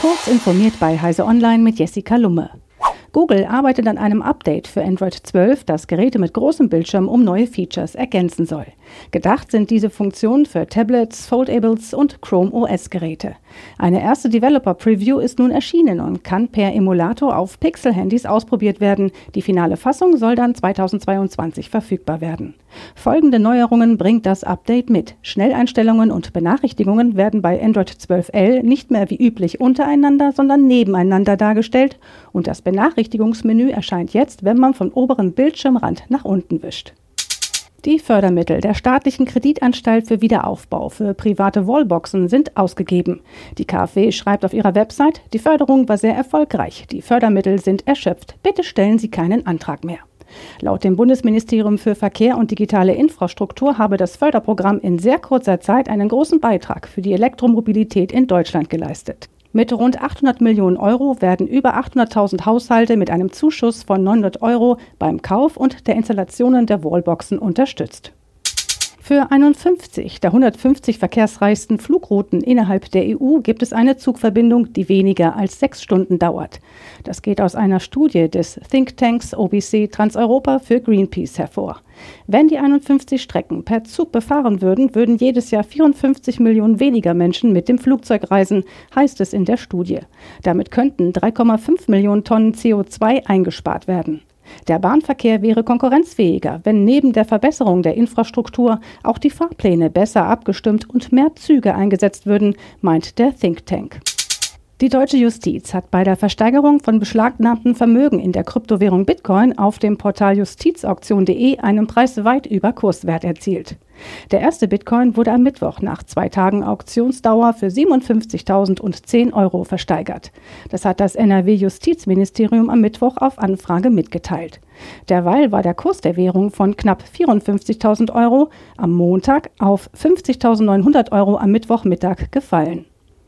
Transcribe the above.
Kurz informiert bei Heise Online mit Jessica Lumme. Google arbeitet an einem Update für Android 12, das Geräte mit großem Bildschirm um neue Features ergänzen soll. Gedacht sind diese Funktionen für Tablets, Foldables und Chrome OS-Geräte. Eine erste Developer-Preview ist nun erschienen und kann per Emulator auf Pixel-Handys ausprobiert werden. Die finale Fassung soll dann 2022 verfügbar werden. Folgende Neuerungen bringt das Update mit. Schnelleinstellungen und Benachrichtigungen werden bei Android 12L nicht mehr wie üblich untereinander, sondern nebeneinander dargestellt und das Benachrichtigungsmenü erscheint jetzt, wenn man vom oberen Bildschirmrand nach unten wischt. Die Fördermittel der staatlichen Kreditanstalt für Wiederaufbau für private Wallboxen sind ausgegeben. Die KfW schreibt auf ihrer Website, die Förderung war sehr erfolgreich. Die Fördermittel sind erschöpft. Bitte stellen Sie keinen Antrag mehr. Laut dem Bundesministerium für Verkehr und digitale Infrastruktur habe das Förderprogramm in sehr kurzer Zeit einen großen Beitrag für die Elektromobilität in Deutschland geleistet. Mit rund 800 Millionen Euro werden über 800.000 Haushalte mit einem Zuschuss von 900 Euro beim Kauf und der Installationen der Wallboxen unterstützt. Für 51 der 150 verkehrsreichsten Flugrouten innerhalb der EU gibt es eine Zugverbindung, die weniger als sechs Stunden dauert. Das geht aus einer Studie des Thinktanks OBC Transeuropa für Greenpeace hervor. Wenn die 51 Strecken per Zug befahren würden, würden jedes Jahr 54 Millionen weniger Menschen mit dem Flugzeug reisen, heißt es in der Studie. Damit könnten 3,5 Millionen Tonnen CO2 eingespart werden. Der Bahnverkehr wäre konkurrenzfähiger, wenn neben der Verbesserung der Infrastruktur auch die Fahrpläne besser abgestimmt und mehr Züge eingesetzt würden, meint der Think Tank. Die deutsche Justiz hat bei der Versteigerung von beschlagnahmten Vermögen in der Kryptowährung Bitcoin auf dem Portal justizauktion.de einen Preis weit über Kurswert erzielt. Der erste Bitcoin wurde am Mittwoch nach zwei Tagen Auktionsdauer für 57.010 Euro versteigert. Das hat das NRW-Justizministerium am Mittwoch auf Anfrage mitgeteilt. Derweil war der Kurs der Währung von knapp 54.000 Euro am Montag auf 50.900 Euro am Mittwochmittag gefallen.